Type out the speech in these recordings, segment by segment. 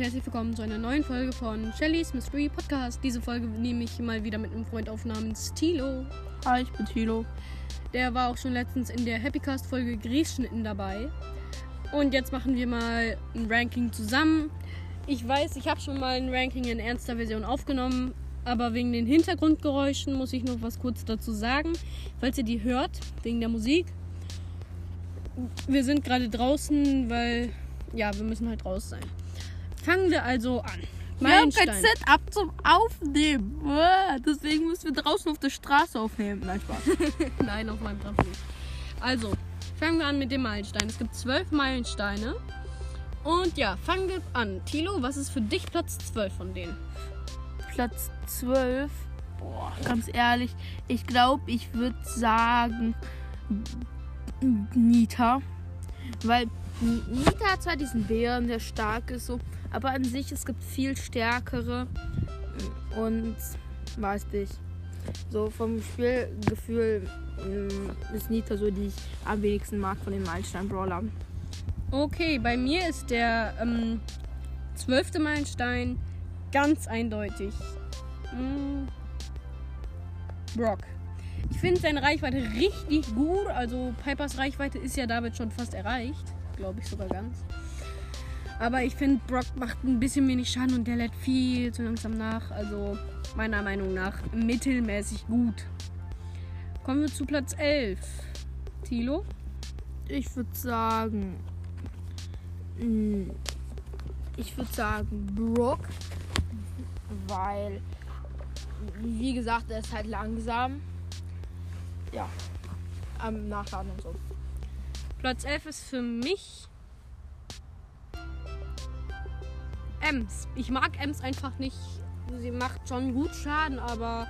herzlich willkommen zu einer neuen Folge von Shellys Mystery Podcast. Diese Folge nehme ich mal wieder mit einem Freund auf namens Tilo. Hi, ich bin Tilo. Der war auch schon letztens in der Happycast Folge Grießschnitten dabei. Und jetzt machen wir mal ein Ranking zusammen. Ich weiß, ich habe schon mal ein Ranking in ernster Version aufgenommen, aber wegen den Hintergrundgeräuschen muss ich noch was kurz dazu sagen. Falls ihr die hört, wegen der Musik. Wir sind gerade draußen, weil ja, wir müssen halt raus sein. Fangen wir also an. Wir haben kein Setup zum Aufnehmen. Deswegen müssen wir draußen auf der Straße aufnehmen. Nein, Spaß. Nein, auf meinem Trampolin. Also, fangen wir an mit dem Meilenstein. Es gibt zwölf Meilensteine. Und ja, fangen wir an. Tilo, was ist für dich Platz 12 von denen? Platz 12. Boah, ganz ehrlich, ich glaube, ich würde sagen Nita. Weil Nita hat zwar diesen Bären, der stark ist, so, aber an sich es gibt viel stärkere und weiß nicht. So vom Spielgefühl mm, ist Nita so, die ich am wenigsten mag von den Meilenstein-Brawlern. Okay, bei mir ist der ähm, zwölfte Meilenstein ganz eindeutig. Mm, Brock. Ich finde seine Reichweite richtig gut. Also Pipers Reichweite ist ja damit schon fast erreicht. Glaube ich sogar ganz. Aber ich finde, Brock macht ein bisschen wenig Schaden und der lädt viel zu langsam nach. Also meiner Meinung nach mittelmäßig gut. Kommen wir zu Platz 11. Tilo? Ich würde sagen. mm, Ich würde sagen Brock. Weil, wie gesagt, er ist halt langsam. Ja. Am Nachladen und so. Platz 11 ist für mich Ems. Ich mag Ems einfach nicht. Sie macht schon gut Schaden, aber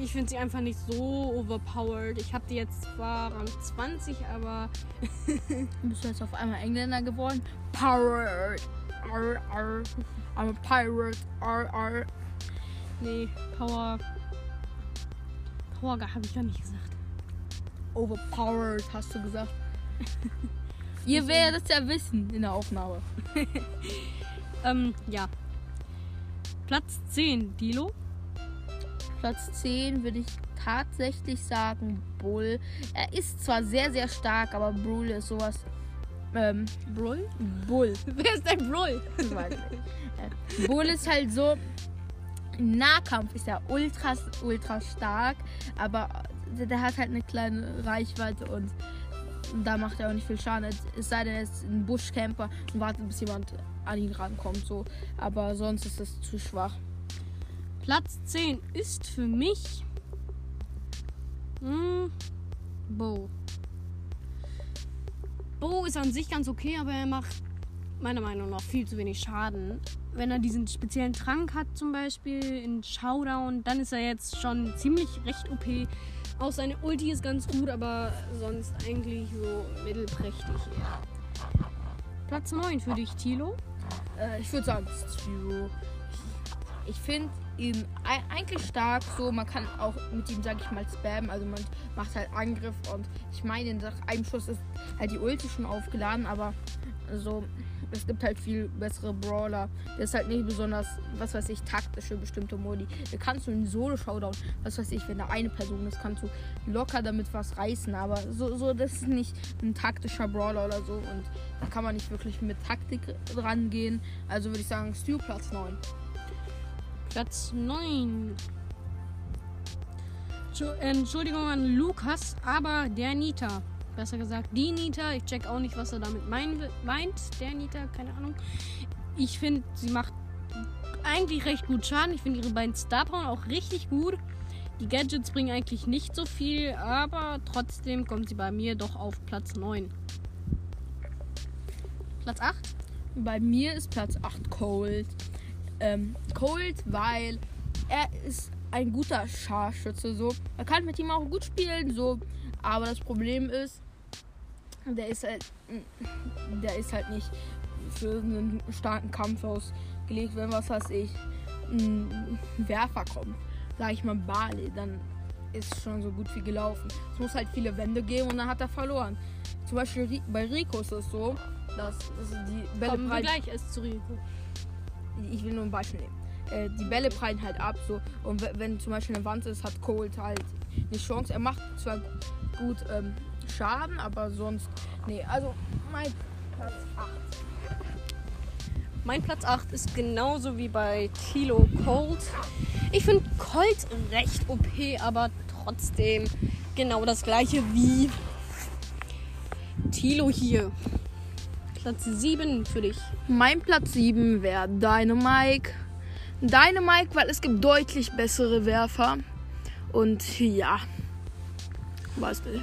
ich finde sie einfach nicht so overpowered. Ich habe die jetzt zwar Rang 20, aber Bist du jetzt auf einmal Engländer geworden? Pirate. Arr, arr. I'm a pirate. Arr, arr. nee, Power. Power habe ich gar nicht gesagt. Overpowered, hast du gesagt. Ihr werdet es ja wissen in der Aufnahme. Ähm, ja. Platz 10, Dilo. Platz 10 würde ich tatsächlich sagen Bull. Er ist zwar sehr, sehr stark, aber Bull ist sowas. Ähm, Brull? Bull. Wer ist dein Brull? Ich weiß nicht. Äh, Bull ist halt so. Im Nahkampf ist er ultra, ultra stark, aber der, hat halt eine kleine Reichweite und da macht er auch nicht viel Schaden. Es- Es sei denn, er ist ein Buschcamper und wartet, bis jemand an ihn rankommt. So. Aber sonst ist es zu schwach. Platz 10 ist für mich. Hm, Bo. Bo ist an sich ganz okay, aber er macht meiner Meinung nach viel zu wenig Schaden. Wenn er diesen speziellen Trank hat, zum Beispiel in Showdown, dann ist er jetzt schon ziemlich recht OP. Auch seine Ulti ist ganz gut, aber sonst eigentlich so mittelprächtig eher. Platz 9 für dich, Tilo. Äh, ich würde sagen, Stu. Ich finde ihn ei- eigentlich stark. So, man kann auch mit ihm, sag ich mal, spammen. Also man macht halt Angriff und ich meine, nach einem Schuss ist halt die Ulti schon aufgeladen, aber so. Es gibt halt viel bessere Brawler. Der ist halt nicht besonders, was weiß ich, taktisch für bestimmte Modi. Da kannst du in Solo-Showdown, was weiß ich, wenn da eine Person ist, kannst du locker damit was reißen. Aber so, so das ist nicht ein taktischer Brawler oder so. Und da kann man nicht wirklich mit Taktik rangehen. Also würde ich sagen, Stu Platz 9. Platz 9. Entschu- Entschuldigung an Lukas, aber der Nita. Besser gesagt, die Nita. Ich check auch nicht, was er damit mein, meint. Der Nita, keine Ahnung. Ich finde, sie macht eigentlich recht gut Schaden. Ich finde ihre beiden Star Power auch richtig gut. Die Gadgets bringen eigentlich nicht so viel, aber trotzdem kommt sie bei mir doch auf Platz 9. Platz 8? Bei mir ist Platz 8 Cold. Ähm, Cold, weil er ist ein guter Scharfschütze. So. Man kann mit ihm auch gut spielen, so. Aber das Problem ist, der ist halt, der ist halt nicht für einen starken Kampf ausgelegt, wenn was weiß ich, ein Werfer kommt. Sag ich mal Bali, dann ist schon so gut wie gelaufen. Es muss halt viele Wände geben und dann hat er verloren. Zum Beispiel bei Rico ist es so, dass, die Bälle Kommen wir gleich erst zu Rico. ich will nur ein Beispiel nehmen. Äh, die Bälle prallen halt ab, so. Und wenn zum Beispiel eine Wand ist, hat Colt halt eine Chance. Er macht zwar gut ähm, Schaden, aber sonst. Nee, also mein Platz 8. Mein Platz 8 ist genauso wie bei Tilo Colt. Ich finde Colt recht OP, aber trotzdem genau das gleiche wie Tilo hier. Platz 7 für dich. Mein Platz 7 wäre Dynamike. Dynamike, weil es gibt deutlich bessere Werfer. Und ja. Was will?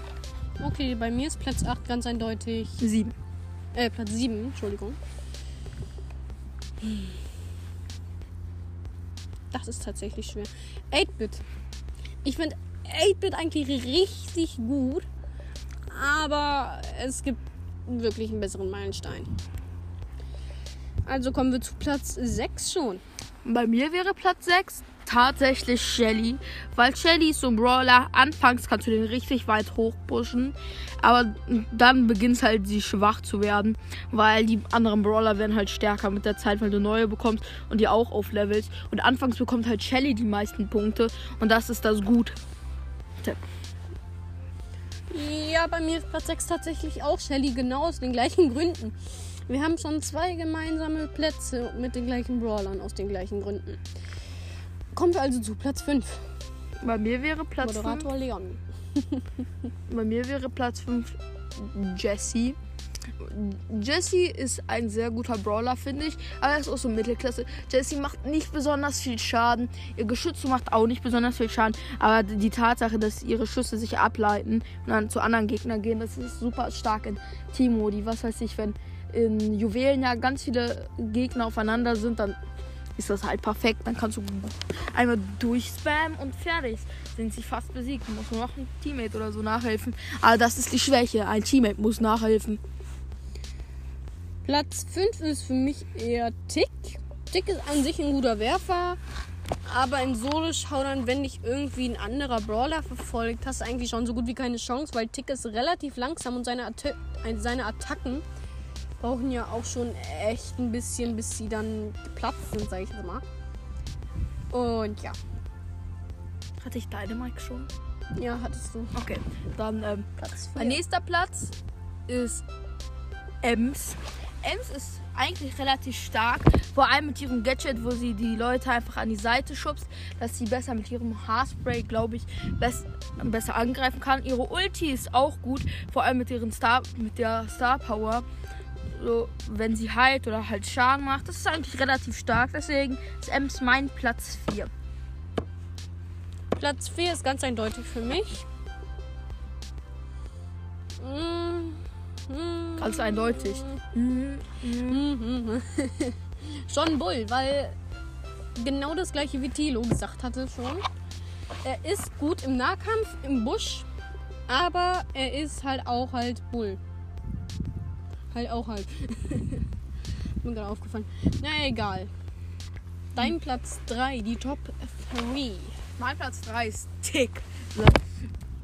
Okay, bei mir ist Platz 8 ganz eindeutig. 7. Äh, Platz 7, Entschuldigung. Das ist tatsächlich schwer. 8-Bit. Ich finde 8-Bit eigentlich richtig gut, aber es gibt wirklich einen besseren Meilenstein. Also kommen wir zu Platz 6 schon. Bei mir wäre Platz 6 tatsächlich Shelly. Weil Shelly ist so ein Brawler. Anfangs kannst du den richtig weit hochpushen. Aber dann beginnt halt sie schwach zu werden. Weil die anderen Brawler werden halt stärker mit der Zeit, weil du neue bekommst und die auch auflevelst. Und anfangs bekommt halt Shelly die meisten Punkte. Und das ist das Gute. Ja, bei mir ist Platz 6 tatsächlich auch Shelly, genau aus den gleichen Gründen. Wir haben schon zwei gemeinsame Plätze mit den gleichen Brawlern aus den gleichen Gründen. Kommen wir also zu Platz 5. Bei mir wäre Platz 5 Moderator Leon. Bei mir wäre Platz 5 Jesse. Jesse ist ein sehr guter Brawler, finde ich. Aber er ist auch so Mittelklasse. Jesse macht nicht besonders viel Schaden. Ihr Geschütz macht auch nicht besonders viel Schaden. Aber die Tatsache, dass ihre Schüsse sich ableiten und dann zu anderen Gegnern gehen, das ist super stark in Team-Modi. Was weiß ich, wenn in Juwelen ja ganz viele Gegner aufeinander sind, dann ist das halt perfekt. Dann kannst du einmal durchspammen und fertig. Sind sie fast besiegt. Muss nur noch ein Teammate oder so nachhelfen. Aber das ist die Schwäche. Ein Teammate muss nachhelfen. Platz 5 ist für mich eher Tick. Tick ist an sich ein guter Werfer. Aber in Solo-Schaudern, wenn dich irgendwie ein anderer Brawler verfolgt, hast du eigentlich schon so gut wie keine Chance, weil Tick ist relativ langsam und seine, Atta seine Attacken brauchen ja auch schon echt ein bisschen, bis sie dann geplatzt sind, sag ich jetzt mal. Und ja, Hatte ich deine Mike schon? ja, hattest du Okay. Dann ähm, Platz Mein 4. nächster Platz ist Ems. Ems ist eigentlich relativ stark, vor allem mit ihrem Gadget, wo sie die Leute einfach an die Seite schubst, dass sie besser mit ihrem Haarspray, glaube ich, bess besser angreifen kann. Ihre Ulti ist auch gut, vor allem mit ihren Star mit der Star Power. So, wenn sie heilt oder halt Schaden macht, das ist eigentlich relativ stark. Deswegen ist Ems mein Platz 4. Platz 4 ist ganz eindeutig für mich. Ganz eindeutig. Schon Bull, weil genau das gleiche wie Tilo gesagt hatte schon. Er ist gut im Nahkampf, im Busch, aber er ist halt auch halt Bull. Halt auch halt. Mir gerade aufgefallen. Na egal. Dein Platz 3, die Top 3. Mein Platz 3 ist Tick.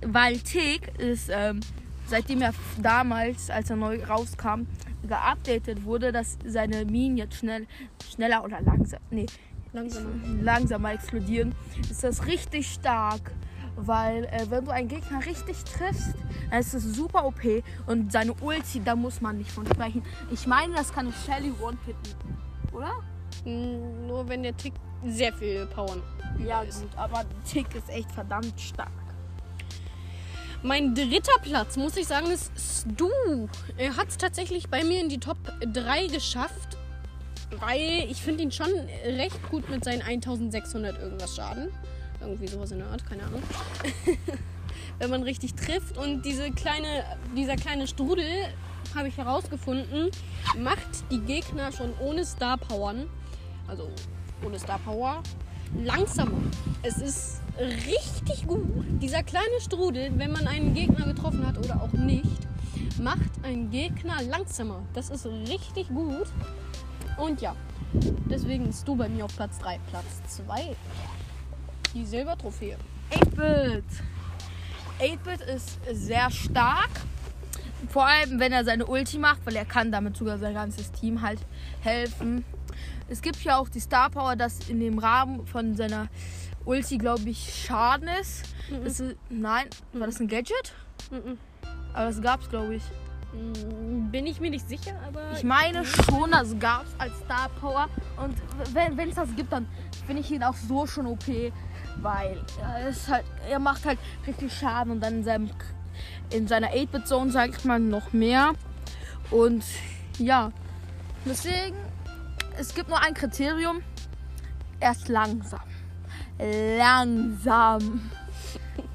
Weil Tick ist, ähm, seitdem er damals, als er neu rauskam, geupdatet wurde, dass seine Minen jetzt schnell, schneller oder langsam, nee, Langsamer. langsamer explodieren, ist das richtig stark. Weil äh, wenn du einen Gegner richtig triffst, dann ist es super OP und seine Ulti, da muss man nicht von sprechen. Ich meine, das kann Shelly one-hitten, oder? Mm, Nur wenn der Tick sehr viel Power Ja gut, aber Tick ist echt verdammt stark. Mein dritter Platz, muss ich sagen, ist Stu. Er hat es tatsächlich bei mir in die Top 3 geschafft, weil ich finde ihn schon recht gut mit seinen 1600 irgendwas Schaden. Irgendwie sowas in der Art, keine Ahnung. Wenn man richtig trifft und diese kleine, dieser kleine Strudel, habe ich herausgefunden, macht die Gegner schon ohne Star Powern, also ohne Star Power, langsamer. Es ist richtig gut. Dieser kleine Strudel, wenn man einen Gegner getroffen hat oder auch nicht, macht einen Gegner langsamer. Das ist richtig gut. Und ja, deswegen bist du bei mir auf Platz 3. Platz 2. Die Silbertrophäe. 8-Bit. 8-Bit ist sehr stark, Vor allem, wenn er seine Ulti macht, weil er kann damit sogar sein ganzes Team halt helfen. Es gibt ja auch die Star Power, dass in dem Rahmen von seiner Ulti, glaube ich, Schaden ist. Mhm. Das ist nein, war das ein Gadget? Mhm. Aber das gab's, glaube ich. Mm, Bin ich mir nicht sicher, aber. Ich meine schon, das gab's als Star Power. Und wenn es das gibt, dann finde ich ihn auch so schon OP. Weil er ist halt, er macht halt richtig Schaden und dann in seinem in seiner 8-Bit-Zone, sage ich mal, noch mehr. Und ja, deswegen, es gibt nur ein Kriterium. Er ist langsam. Langsam.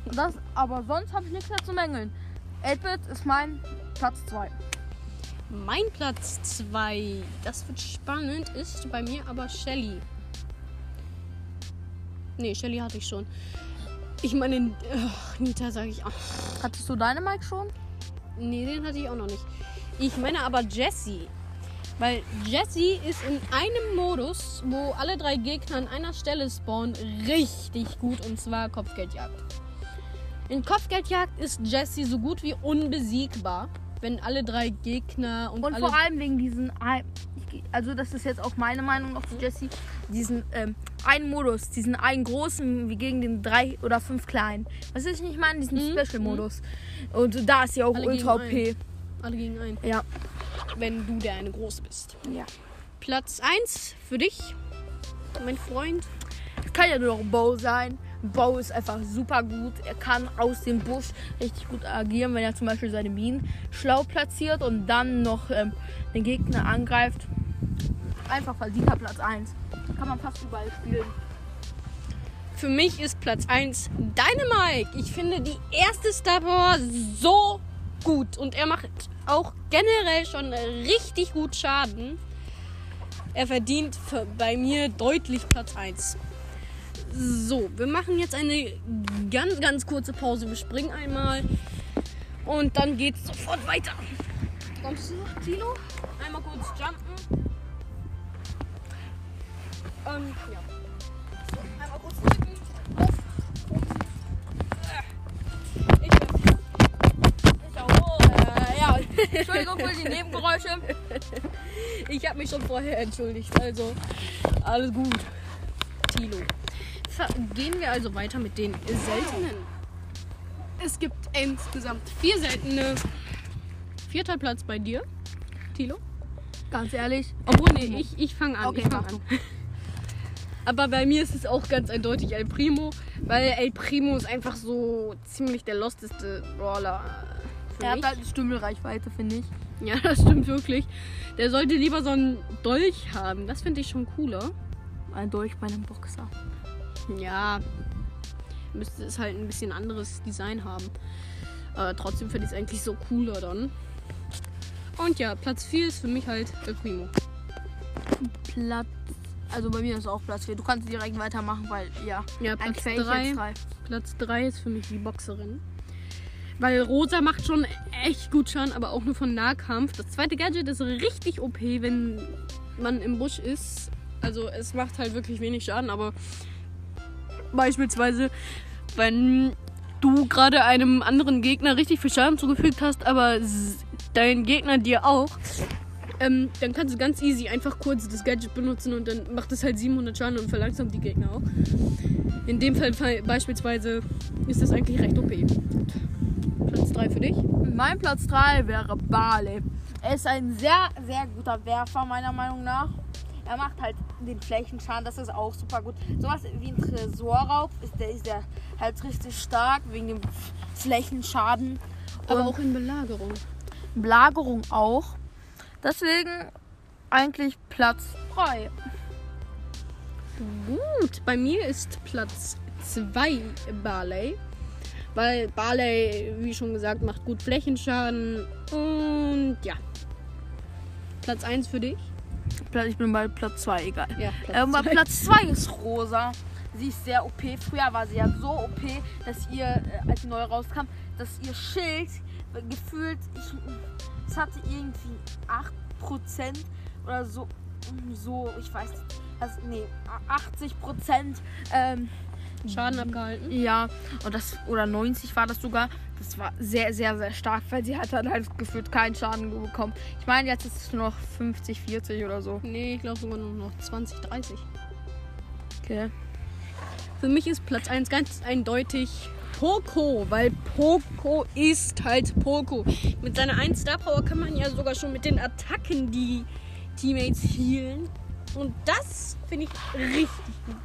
Das, aber sonst habe ich nichts mehr zu mängeln. 8-Bit ist mein Platz 2. Mein Platz 2, das wird spannend, ist bei mir aber Shelly. Nee, Shelly hatte ich schon. Ich meine, ach, Nita sage ich auch. Hattest du deine Mike schon? Nee, den hatte ich auch noch nicht. Ich meine aber Jessie. Weil Jessie ist in einem Modus, wo alle drei Gegner an einer Stelle spawnen, richtig gut und zwar Kopfgeldjagd. In Kopfgeldjagd ist Jessie so gut wie unbesiegbar, wenn alle drei Gegner und, Und vor allem wegen diesen, also das ist jetzt auch meine Meinung zu Jesse, diesen ähm, einen Modus, diesen einen großen wie gegen den drei oder fünf kleinen. Was ich nicht meine, diesen Mhm, Special-Modus. Und da ist sie auch Alle ultra OP. alle gegen einen, Ja. wenn du der eine groß bist. ja. Platz 1 für dich, mein Freund. Es kann ja nur noch Bow sein. Bow ist einfach super gut. Er kann aus dem Busch richtig gut agieren, wenn er zum Beispiel seine Minen schlau platziert und dann noch ähm, den Gegner angreift. Einfach verdienter Platz 1. Kann man fast überall spielen. Für mich ist Platz 1 Dynamike. Ich finde die erste Star Power so gut. Und er macht auch generell schon richtig gut Schaden. Er verdient bei mir deutlich Platz 1. So, wir machen jetzt eine ganz, ganz kurze Pause. Wir springen einmal. Und dann geht's sofort weiter. Kommst du Tilo? Einmal kurz jumpen. Ähm, ja. Einmal kurz. Entschuldigung für die Nebengeräusche. Ich habe mich schon vorher entschuldigt, also alles gut. Tilo. Gehen wir also weiter mit den seltenen. Es gibt insgesamt vier seltene. Vierter Platz bei dir, Tilo. Ganz ehrlich. Obwohl, nee, ich, ich fange an. Okay, ich fang an. Aber bei mir ist es auch ganz eindeutig El Primo, weil El Primo ist einfach so ziemlich der losteste Brawler. für Er hat halt eine Stümmelreichweite, finde ich. Ja, das stimmt wirklich. Der sollte lieber so einen Dolch haben. Das finde ich schon cooler. Ein Dolch bei einem Boxer. Ja, müsste es halt ein bisschen anderes Design haben. Äh, trotzdem finde ich es eigentlich so cooler dann. Und ja, Platz 4 ist für mich halt El Primo. Platz. Also bei mir ist auch Platz 4. Du kannst direkt weitermachen, weil ja. Ja, Platz Eigentlich wäre ich 3. jetzt drei. Platz 3 ist für mich die Boxerin. Weil Rosa macht schon echt gut Schaden, aber auch nur von Nahkampf. Das zweite Gadget ist richtig OP, wenn man im Busch ist. Also es macht halt wirklich wenig Schaden, aber beispielsweise, wenn du gerade einem anderen Gegner richtig viel Schaden zugefügt hast, aber dein Gegner dir auch, ähm, dann kannst du ganz easy einfach kurz das Gadget benutzen und dann macht es halt 700 Schaden und verlangsamt die Gegner auch. In dem Fall beispielsweise ist das eigentlich recht OP. Gut. Platz 3 für dich. Mein Platz 3 wäre Barley. Er ist ein sehr, sehr guter Werfer, meiner Meinung nach. Er macht halt den Flächenschaden, das ist auch super gut. Sowas wie ein Tresorraub ist der, ist der halt richtig stark wegen dem Flächenschaden. Aber Und auch in Belagerung. Belagerung auch. Deswegen eigentlich Platz 3. Gut, bei mir ist Platz 2 Barley. Weil Barley, wie schon gesagt, macht gut Flächenschaden. Und ja. Platz 1 für dich? Ich bin bei Platz 2, egal. Ja, Ähm, bei zwei. Platz 2 ist Rosa. Sie ist sehr OP. Früher war sie ja so OP, dass ihr, äh, als sie neu rauskam, dass ihr Schild gefühlt, ich, es hatte irgendwie 8% oder so, so, ich weiß nicht, also, nee, 80% ähm, Schaden abgehalten. Ja, und das, oder 90 war das sogar. Das war sehr, sehr, sehr stark, weil sie hat dann halt gefühlt keinen Schaden bekommen. Ich meine, jetzt ist es nur noch 50, 40 oder so. Nee, ich glaube sogar nur noch 20, 30. Okay. Für mich ist Platz 1 ganz eindeutig Poco, weil Poco ist halt Poco. Mit seiner 1 Star Power kann man ja sogar schon mit den Attacken die Teammates healen. Und das finde ich richtig gut.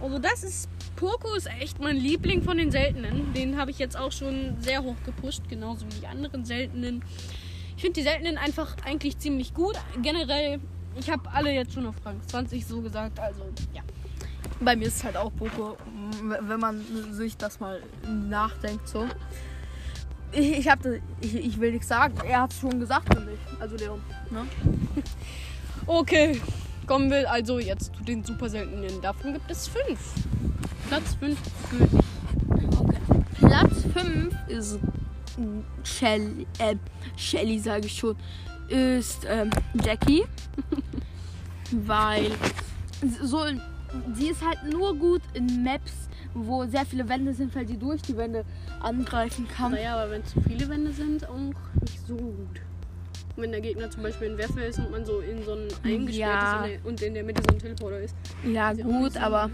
Also das ist Poco ist echt mein Liebling von den seltenen. Den habe ich jetzt auch schon sehr hoch gepusht, genauso wie die anderen seltenen. Ich finde die seltenen einfach eigentlich ziemlich gut. Generell, ich habe alle jetzt schon auf Rang 20 so gesagt, also ja. Bei mir ist es halt auch Poco, wenn man sich das mal nachdenkt so. Ich, ich, hab ich, ich will nichts sagen. Er hat es schon gesagt für mich. Also Leon. Ne? Okay, kommen wir also jetzt zu den super seltenen. Davon gibt es fünf. Platz 5 gültig. Okay. Platz 5 ist Shelly, äh, Shelly sage ich schon, ist ähm, Jackie. Weil so, sie ist halt nur gut in Maps, wo sehr viele Wände sind, weil sie durch die Wände angreifen kann. Naja, aber wenn zu viele Wände sind, auch nicht so gut. Wenn der Gegner zum Beispiel ein Werfer ist und man so in so ein eingesperrtes Ja. der, und in der Mitte so ein Teleporter ist. Ja, Ist gut, so aber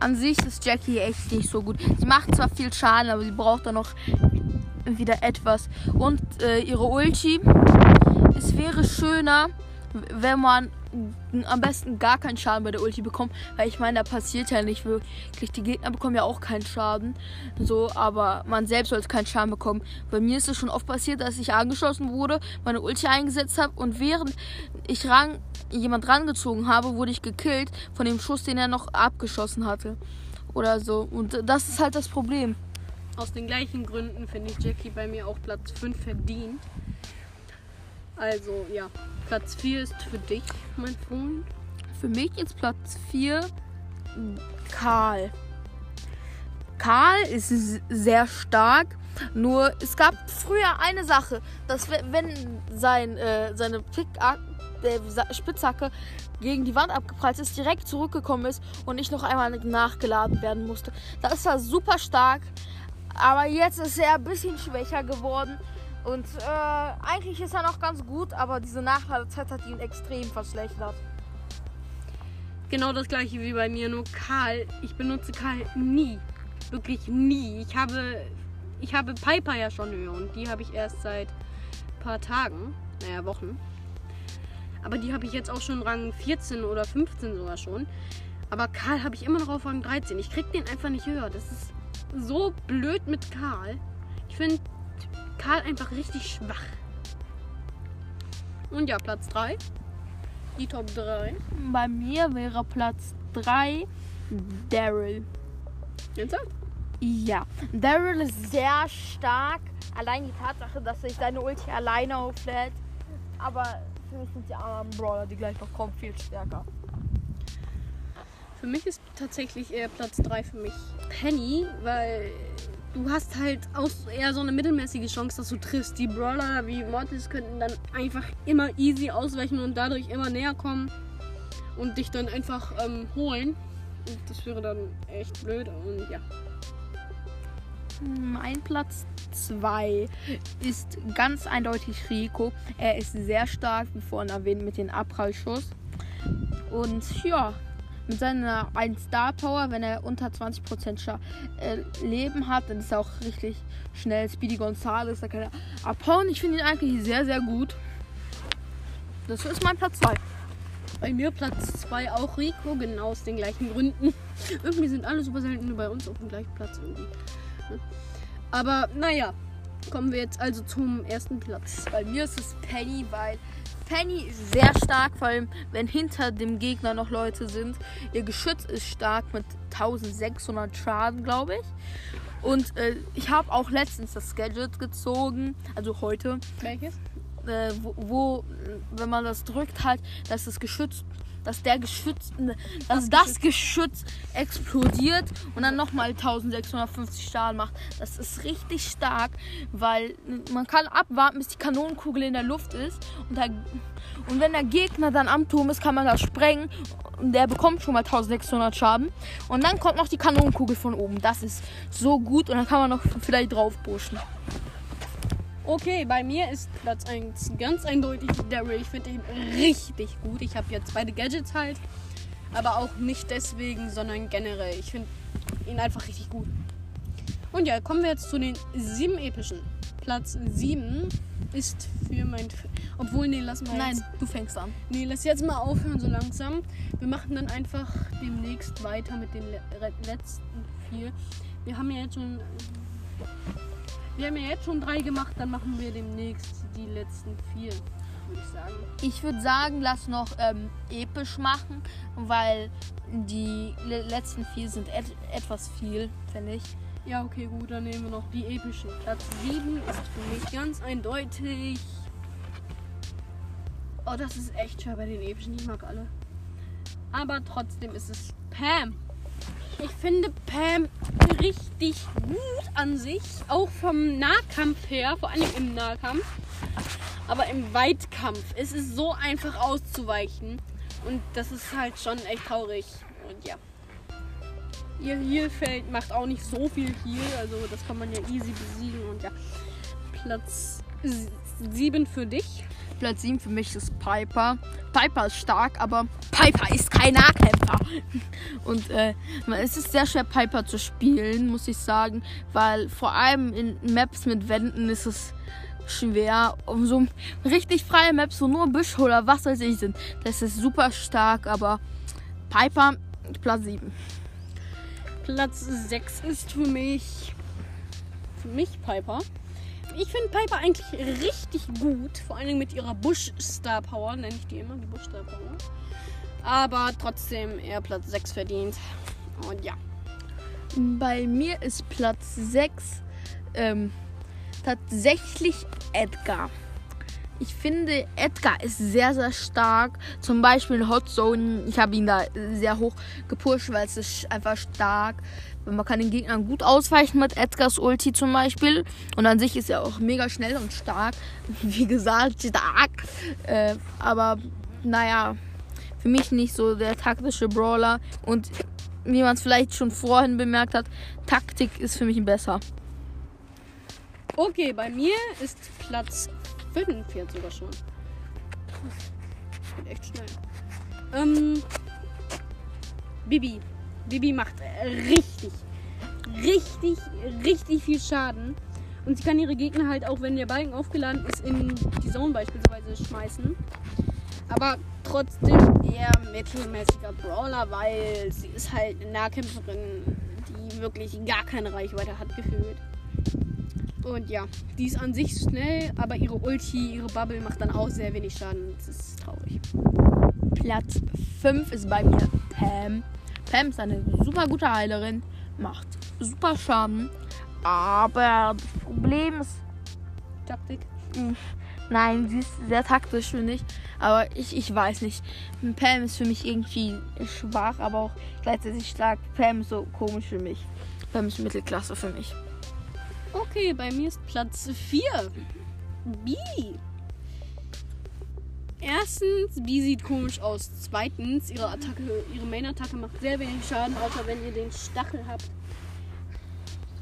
an sich ist Jackie echt nicht so gut. Sie macht zwar viel Schaden, aber sie braucht dann noch wieder etwas. Und äh, ihre Ulti, es wäre schöner, wenn man am besten gar keinen Schaden bei der Ulti bekommt, weil ich meine, da passiert ja nicht wirklich. Die Gegner bekommen ja auch keinen Schaden, so, aber man selbst sollte keinen Schaden bekommen. Bei mir ist es schon oft passiert, dass ich angeschossen wurde, meine Ulti eingesetzt habe und während ich ran, jemand rangezogen habe, wurde ich gekillt von dem Schuss, den er noch abgeschossen hatte. Oder so. Und das ist halt das Problem. Aus den gleichen Gründen finde ich Jackie bei mir auch Platz 5 verdient. Also ja, Platz 4 ist für dich, mein Freund. Für mich jetzt Platz 4 Karl. Karl ist sehr stark, nur es gab früher eine Sache, dass we- wenn sein, äh, seine Pick äh, Sa- Spitzhacke gegen die Wand abgeprallt ist, direkt zurückgekommen ist und nicht noch einmal nachgeladen werden musste. Das war super stark, aber jetzt ist er ein bisschen schwächer geworden. Und äh, eigentlich ist er noch ganz gut, aber diese Nachladezeit hat ihn extrem verschlechtert. Genau das gleiche wie bei mir, nur Karl. Ich benutze Karl nie. Wirklich nie. Ich habe, ich habe Piper ja schon höher und die habe ich erst seit ein paar Tagen, naja, Wochen. Aber die habe ich jetzt auch schon Rang 14 oder 15 sogar schon. Aber Karl habe ich immer noch auf Rang 13. Ich krieg den einfach nicht höher. Das ist so blöd mit Karl. Ich finde Karl einfach richtig schwach. Und ja, Platz 3. Die Top 3. Bei mir wäre Platz 3 Daryl. Ernsthaft? Ja, Daryl ist sehr stark. Allein die Tatsache, dass sich seine Ulti alleine auflädt. Aber für mich sind die anderen Brawler, die gleich noch kommen, viel stärker. Für mich ist tatsächlich eher Platz 3 für mich Penny, weil du hast halt auch eher so eine mittelmäßige Chance, dass du triffst. Die Brawler wie Mortis könnten dann einfach immer easy ausweichen und dadurch immer näher kommen und dich dann einfach ähm, holen. Und das wäre dann echt blöd und ja. Mein Platz 2 ist ganz eindeutig Rico. Er ist sehr stark, wie vorhin erwähnt, mit dem Abprallschuss. Und ja, mit seiner 1 Star Power, wenn er unter 20% Scha äh, Leben hat, dann ist er auch richtig schnell. Speedy Gonzales, da kann er abhauen. Ich finde ihn eigentlich sehr, sehr gut. Das ist mein Platz 2. Bei mir Platz 2 auch Rico, genau aus den gleichen Gründen. irgendwie sind alle super selten bei uns auf dem gleichen Platz irgendwie. ne? Aber naja, kommen wir jetzt also zum ersten Platz. Bei mir ist es Penny, weil Penny ist sehr stark, vor allem wenn hinter dem Gegner noch Leute sind. Ihr Geschütz ist stark mit 1600 Schaden, glaube ich. Und äh, ich habe auch letztens das Gadget gezogen, also heute, Welches? äh, wo, wo, wenn man das drückt, halt, dass das Geschütz dass der Geschütz, dass das Geschütz explodiert und dann nochmal 1650 Schaden macht. Das ist richtig stark, weil man kann abwarten, bis die Kanonenkugel in der Luft ist und, der, und wenn der Gegner dann am Turm ist, kann man das sprengen und der bekommt schon mal 1600 Schaden und dann kommt noch die Kanonenkugel von oben. Das ist so gut und dann kann man noch vielleicht drauf pushen. Okay, bei mir ist Platz 1 ganz eindeutig Daryl. Ich finde ihn richtig gut. Ich habe jetzt beide Gadgets halt. Aber auch nicht deswegen, sondern generell. Ich finde ihn einfach richtig gut. Und ja, kommen wir jetzt zu den sieben epischen. Platz 7 ist für mein. Obwohl, nee, lass mal. Nein, jetzt, du fängst an. nee, lass jetzt mal aufhören, so langsam. Wir machen dann einfach demnächst weiter mit den le letzten vier. Wir haben ja jetzt schon. Wir haben ja jetzt schon drei gemacht, dann machen wir demnächst die letzten vier, würde ich sagen. Ich würde sagen, lass noch ähm, episch machen, weil die le letzten vier sind et etwas viel, finde ich. Ja, okay, gut, dann nehmen wir noch die epischen. Platz 7 ist für mich ganz eindeutig. Oh, das ist echt schwer bei den epischen. Ich mag alle. Aber trotzdem ist es Pam. Ich finde Pam richtig gut an sich. Auch vom Nahkampf her, vor allem im Nahkampf. Aber im Weitkampf ist es so einfach auszuweichen. Und das ist halt schon echt traurig. Und ja. Ihr Healfeld macht auch nicht so viel Heal. Also das kann man ja easy besiegen. Und ja. Platz 7 für dich. Platz 7 für mich ist Piper. Piper ist stark, aber Piper ist kein Nahkämpfer. Und äh, es ist sehr schwer, Piper zu spielen, muss ich sagen. Weil vor allem in Maps mit Wänden ist es schwer. Um so richtig freie Maps, wo nur Büsche oder was weiß ich sind, das ist super stark. Aber Piper, Platz 7. Platz 6 ist für mich. Für mich Piper. Ich finde Piper eigentlich richtig gut. Vor allem mit ihrer Bush Star Power, nenne ich die immer, die Bush Star Power. Aber trotzdem eher Platz 6 verdient. Und ja. Bei mir ist Platz 6 ähm, tatsächlich Edgar. Ich finde, Edgar ist sehr, sehr stark. Zum Beispiel in Hot Zone. Ich habe ihn da sehr hoch gepusht, weil es ist einfach stark. Man kann den Gegnern gut ausweichen mit Edgars Ulti zum Beispiel. Und an sich ist er auch mega schnell und stark. Wie gesagt, stark. Äh, aber naja, für mich nicht so der taktische Brawler. Und wie man es vielleicht schon vorhin bemerkt hat, Taktik ist für mich besser. Okay, bei mir ist Platz 5 jetzt sogar schon. Geht echt schnell. Ähm, Bibi. Bibi macht richtig, richtig, richtig viel Schaden. Und sie kann ihre Gegner halt auch, wenn der Balken aufgeladen ist, in die Zone beispielsweise schmeißen. Aber trotzdem eher mittelmäßiger Brawler, weil sie ist halt eine Nahkämpferin, die wirklich gar keine Reichweite hat gefühlt. Und ja, die ist an sich schnell, aber ihre Ulti, ihre Bubble macht dann auch sehr wenig Schaden. Das ist traurig. Platz 5 ist bei mir Pam. Pam ist eine super gute Heilerin, macht super Schaden, aber das Problem ist, Taktik. nein, sie ist sehr taktisch, finde ich, aber ich, ich weiß nicht. Pam ist für mich irgendwie schwach, aber auch gleichzeitig stark. Pam ist so komisch für mich. Pam ist Mittelklasse für mich. Okay, bei mir ist Platz 4. B. Erstens, B sieht komisch aus. Zweitens, ihre Attacke, ihre Main-Attacke macht sehr wenig Schaden, außer wenn ihr den Stachel habt.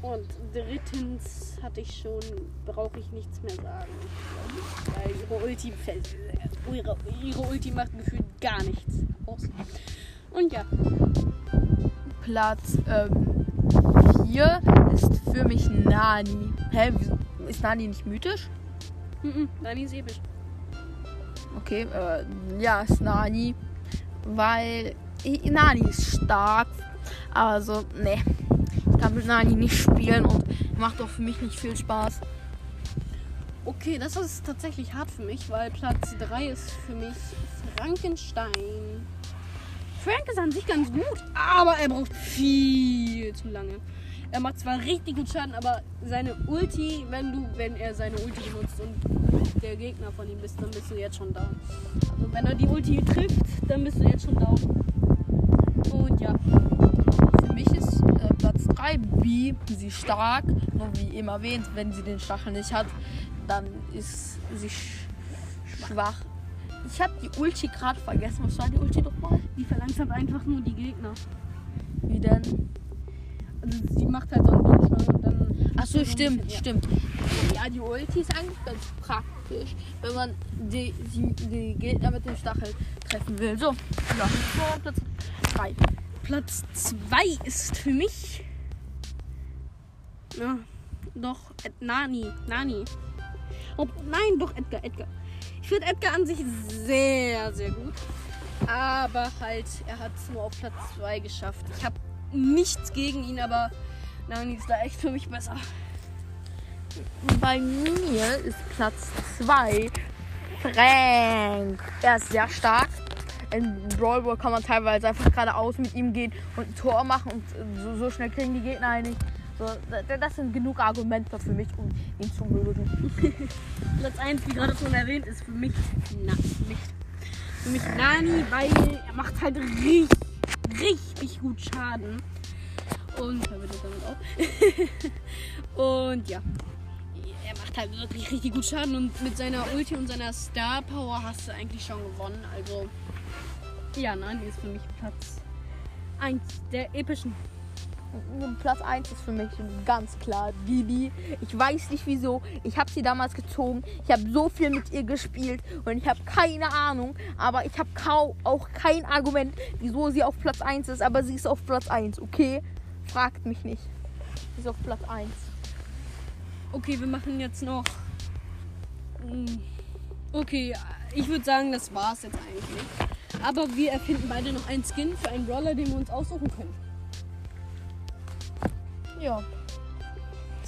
Und drittens hatte ich schon, brauche ich nichts mehr sagen. Weil ihre Ulti fällt. Ihre, ihre Ulti macht gefühlt gar nichts aus. Und ja. Platz 4 ist für mich Nani. Hä, ist Nani nicht mythisch? Mhm, Nani ist episch. Okay, äh, ja, ist Nani. Weil Nani ist stark. Also, ne. Ich kann mit Nani nicht spielen und macht auch für mich nicht viel Spaß. Okay, das ist tatsächlich hart für mich, weil Platz 3 ist für mich Frankenstein. Frank ist an sich ganz gut, aber er braucht viel zu lange. Er macht zwar richtig gut Schaden, aber seine Ulti, wenn du, wenn er seine Ulti benutzt und der Gegner von ihm bist, dann bist du jetzt schon down. Also wenn er die Ulti trifft, dann bist du jetzt schon down. Und ja. Für mich ist äh, Platz 3 B sie stark, nur wie eben erwähnt, wenn sie den Stachel nicht hat, dann ist sie sch schwach. Ich habe die Ulti gerade vergessen. Was war die Ulti doch mal? Die verlangsamt einfach nur die Gegner. Wie denn? Also sie macht halt so einen Bildschirm und dann. Achso, so stimmt, bisschen- stimmt. Ja, die Ulti ist eigentlich ganz praktisch, wenn man die, die, die Gegner mit dem Stachel treffen will. So, ja, so, Platz 3. Ja. Platz 2 ist für mich. Ja, doch, Ed Nani. Nani. Oh, nein, doch Edgar, Edgar. Ich finde Edgar an sich sehr, sehr gut. Aber halt, er hat es nur auf Platz 2 geschafft. Ich habe nichts gegen ihn, aber Nani ist da echt für mich besser. Bei mir ist Platz 2 Frank. Er ist sehr stark. In Brawl Ball kann man teilweise einfach geradeaus mit ihm gehen und ein Tor machen und so, so schnell kriegen die Gegner einen nicht. So, da- das sind genug Argumente für mich, um ihn zu mögen. Platz 1, wie gerade schon erwähnt, ist für mich na, nicht. Für mich Nani, weil er macht halt richtig, richtig gut Schaden. Und er wird damit auch. und ja. Er macht halt wirklich richtig gut Schaden und mit seiner Ulti und seiner Star Power hast du eigentlich schon gewonnen. Also ja, Nani ist für mich Platz 1 der epischen. Platz 1 ist für mich ganz klar Bibi. Ich weiß nicht wieso. Ich habe sie damals gezogen. Ich habe so viel mit ihr gespielt und ich habe keine Ahnung. Aber ich habe auch kein Argument, wieso sie auf Platz 1 ist. Aber sie ist auf Platz 1, okay? Fragt mich nicht. Sie ist auf Platz 1. Okay, wir machen jetzt noch. Mm, Okay, ich würde sagen, das war's jetzt eigentlich. Aber wir erfinden beide noch einen Skin für einen Brawler, den wir uns aussuchen können. Ja.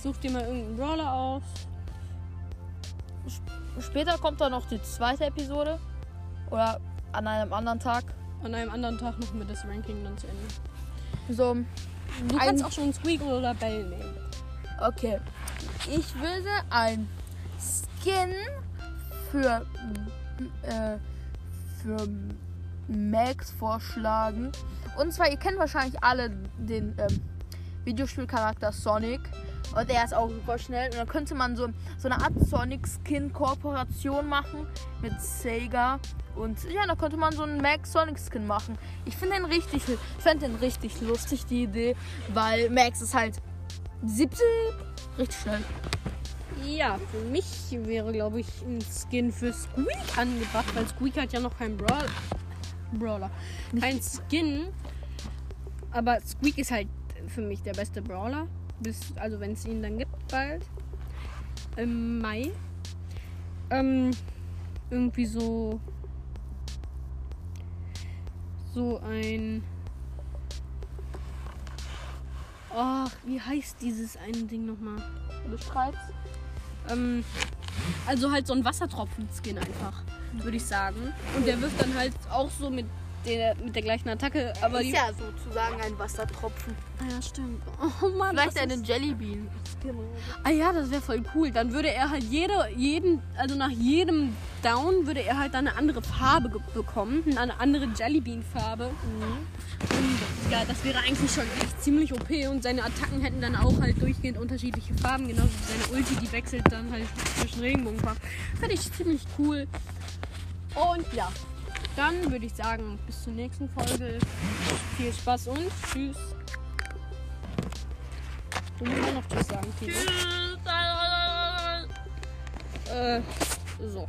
Such dir mal irgendeinen Brawler aus. Später kommt dann noch die zweite Episode. Oder an einem anderen Tag. An einem anderen Tag machen wir das Ranking dann zu Ende. So. Du kannst auch schon Squeak oder Bell nehmen. Okay. Ich würde ein Skin für, äh, für Max vorschlagen. Und zwar, ihr kennt wahrscheinlich alle den ähm, Videospielcharakter Sonic. Und er ist auch super schnell. Und dann könnte man so, so eine Art Sonic-Skin-Kooperation machen mit Sega. Und ja, da könnte man so einen Max Sonic Skin machen. Ich finde den richtig, ich den richtig lustig, die Idee. Weil Max ist halt 70 richtig schnell. Ja, für mich wäre, glaube ich, ein Skin für Squeak angebracht, weil Squeak hat ja noch keinen Brawl Brawler. Kein Skin. Aber Squeak ist halt für mich der beste Brawler. Bis, also wenn es ihn dann gibt bald. Im Mai. Ähm, irgendwie so. So ein. Ach, wie heißt dieses eine Ding nochmal? Beschreib's. Ähm, also halt so ein Wassertropfen-Skin einfach, würde ich sagen. Und der wirft dann halt auch so mit der, mit der gleichen Attacke. Aber die, ist ja sozusagen ein Wassertropfen. Ah ja, stimmt. Oh Mann. Vielleicht das eine ist- Jellybean. Ah ja, das wäre voll cool. Dann würde er halt jede, jeden, also nach jedem Down würde er halt dann eine andere Farbe bekommen. Eine andere Jellybean-Farbe. Und ja, das wäre eigentlich schon echt ziemlich OP. Und seine Attacken hätten dann auch halt durchgehend unterschiedliche Farben. Genauso wie seine Ulti, die wechselt dann halt zwischen Regenbogenfarben. Finde ich ziemlich cool. Und ja, dann würde ich sagen, bis zur nächsten Folge. Viel Spaß und tschüss. Du musst auch noch Tschüss sagen, Timo. Äh, so.